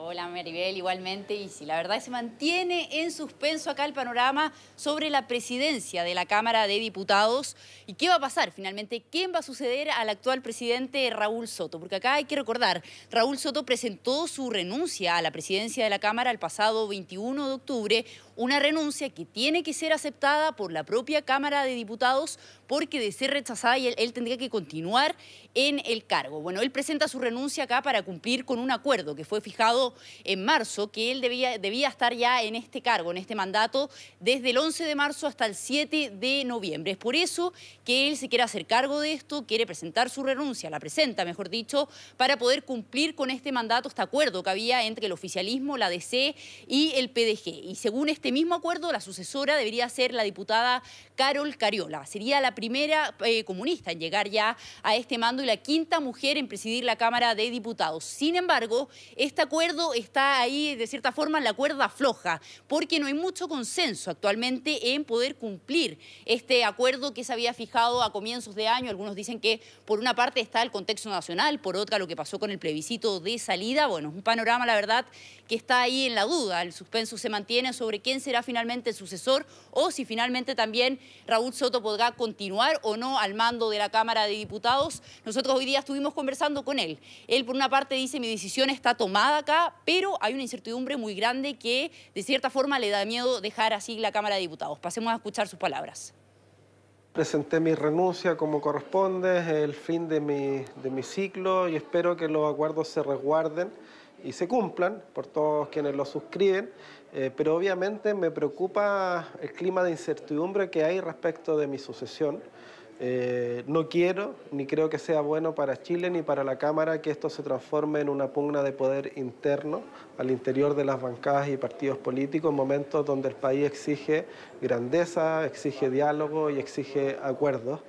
Hola Maribel, igualmente. Y si la verdad se mantiene en suspenso acá el panorama sobre la presidencia de la Cámara de Diputados. ¿Y qué va a pasar finalmente? ¿Quién va a suceder al actual presidente Raúl Soto? Porque acá hay que recordar, Raúl Soto presentó su renuncia a la presidencia de la Cámara el pasado 21 de octubre, una renuncia que tiene que ser aceptada por la propia Cámara de Diputados porque de ser rechazada él, tendría que continuar en el cargo. Bueno, él presenta su renuncia acá para cumplir con un acuerdo que fue fijado en marzo, que él debía, debía estar ya en este cargo, en este mandato, desde el 11 de marzo hasta el 7 de noviembre. Es por eso que él se quiere hacer cargo de esto, quiere presentar su renuncia, la presenta, mejor dicho, para poder cumplir con este mandato, este acuerdo que había entre el oficialismo, la DC y el PDG. Y según este mismo acuerdo, la sucesora debería ser la diputada Carol Cariola. Sería la primera eh, comunista en llegar ya a este mando y la quinta mujer en presidir la Cámara de Diputados. Sin embargo, este acuerdo está ahí, de cierta forma, en la cuerda floja, porque no hay mucho consenso actualmente en poder cumplir este acuerdo que se había fijado a comienzos de año. Algunos dicen que por una parte está el contexto nacional, por otra lo que pasó con el plebiscito de salida. Bueno, es un panorama, la verdad, que está ahí en la duda. El suspenso se mantiene sobre quién será finalmente el sucesor o si finalmente también Raúl Soto podrá continuar o no al mando de la Cámara de Diputados. Nosotros hoy día estuvimos conversando con él. Él, por una parte, dice mi decisión está tomada acá, pero hay una incertidumbre muy grande que, de cierta forma, le da miedo dejar así la Cámara de Diputados. Pasemos a escuchar sus palabras. Presenté mi renuncia como corresponde, es el fin de mi ciclo y espero que los acuerdos se resguarden y se cumplan por todos quienes los suscriben, eh, pero obviamente me preocupa el clima de incertidumbre que hay respecto de mi sucesión. Eh, no quiero ni creo que sea bueno para Chile ni para la Cámara que esto se transforme en una pugna de poder interno al interior de las bancadas y partidos políticos, en momentos donde el país exige grandeza, exige diálogo y exige acuerdos.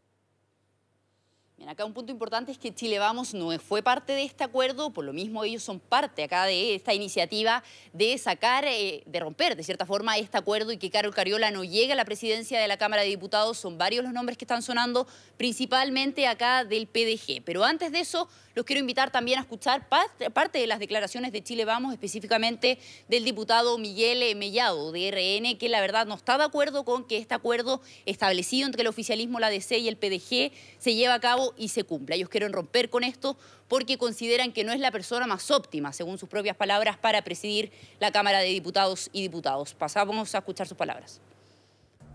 Acá un punto importante es que Chile Vamos no fue parte de este acuerdo, por lo mismo ellos son parte acá de esta iniciativa de sacar, eh, de romper de cierta forma este acuerdo y que Carol Cariola no llegue a la presidencia de la Cámara de Diputados. Son varios los nombres que están sonando, principalmente acá del PDG. Pero antes de eso, los quiero invitar también a escuchar parte de las declaraciones de Chile Vamos, específicamente del diputado Miguel Mellado de RN, que la verdad no está de acuerdo con que este acuerdo establecido entre el oficialismo, la DC y el PDG se lleve a cabo y se cumpla. Ellos quieren romper con esto porque consideran que no es la persona más óptima, según sus propias palabras, para presidir la Cámara de Diputados y Diputados. Pasamos a escuchar sus palabras.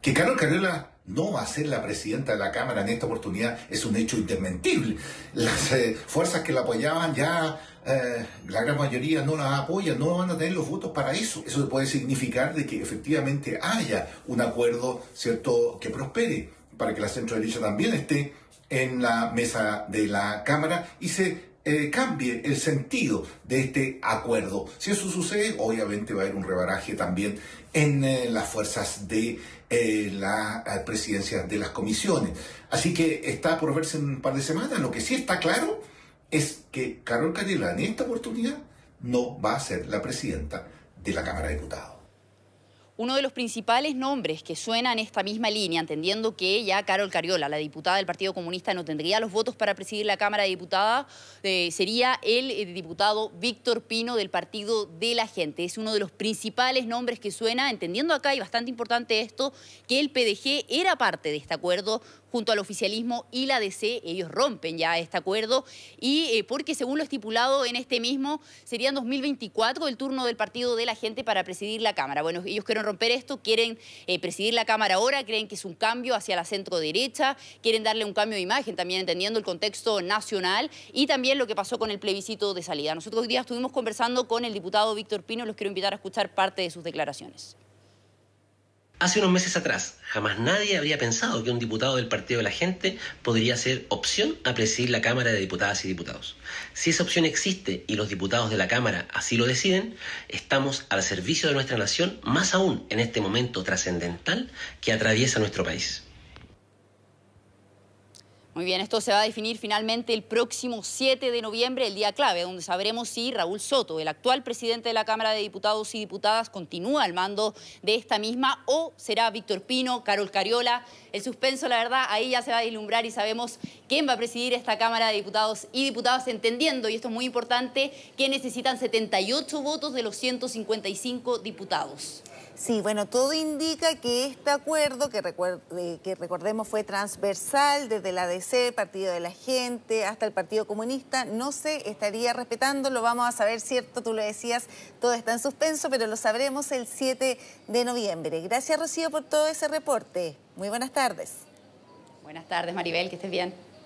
Que Carol Carriola no va a ser la presidenta de la Cámara en esta oportunidad es un hecho indesmentible. Las eh, fuerzas que la apoyaban ya, eh, la gran mayoría no la apoyan, no van a tener los votos para eso. Eso puede significar de que efectivamente haya un acuerdo, ¿cierto?, que prospere, para que la centro derecha también esté en la mesa de la Cámara y se eh, cambie el sentido de este acuerdo. Si eso sucede, obviamente va a haber un rebaraje también en eh, las fuerzas de eh, la presidencia de las comisiones. Así que está por verse en un par de semanas. Lo que sí está claro es que Carol Cariola en esta oportunidad no va a ser la presidenta de la Cámara de Diputados. Uno de los principales nombres que suena en esta misma línea, entendiendo que ya Carol Cariola, la diputada del Partido Comunista, no tendría los votos para presidir la Cámara de Diputadas, eh, sería el eh, diputado Víctor Pino del Partido de la Gente. Es uno de los principales nombres que suena, entendiendo acá, y bastante importante esto, que el PDG era parte de este acuerdo junto al oficialismo y la DC. Ellos rompen ya este acuerdo y eh, porque según lo estipulado en este mismo, sería en 2024 el turno del Partido de la Gente para presidir la Cámara. Bueno, ellos quieren romper esto, quieren eh, presidir la Cámara ahora, creen que es un cambio hacia la centro derecha, quieren darle un cambio de imagen también entendiendo el contexto nacional y también lo que pasó con el plebiscito de salida. Nosotros hoy día estuvimos conversando con el diputado Víctor Pino, los quiero invitar a escuchar parte de sus declaraciones. Hace unos meses atrás, jamás nadie habría pensado que un diputado del Partido de la Gente podría ser opción a presidir la Cámara de Diputadas y Diputados. Si esa opción existe y los diputados de la Cámara así lo deciden, estamos al servicio de nuestra nación, más aún en este momento trascendental que atraviesa nuestro país. Muy bien, esto se va a definir finalmente el próximo 7 de noviembre, el día clave, donde sabremos si Raúl Soto, el actual presidente de la Cámara de Diputados y Diputadas, continúa al mando de esta misma o será Víctor Pino, Carol Cariola. El suspenso, la verdad, ahí ya se va a ilumbrar y sabemos quién va a presidir esta Cámara de Diputados y Diputadas, entendiendo, y esto es muy importante, que necesitan 78 votos de los 155 diputados. Sí, bueno, todo indica que este acuerdo, que, que recordemos fue transversal desde la DC, Partido de la Gente, hasta el Partido Comunista, no se estaría respetando, lo vamos a saber, ¿cierto? Tú lo decías, todo está en suspenso, pero lo sabremos el 7 de noviembre. Gracias, Rocío, por todo ese reporte. Muy buenas tardes. Buenas tardes, Maribel, que estés bien.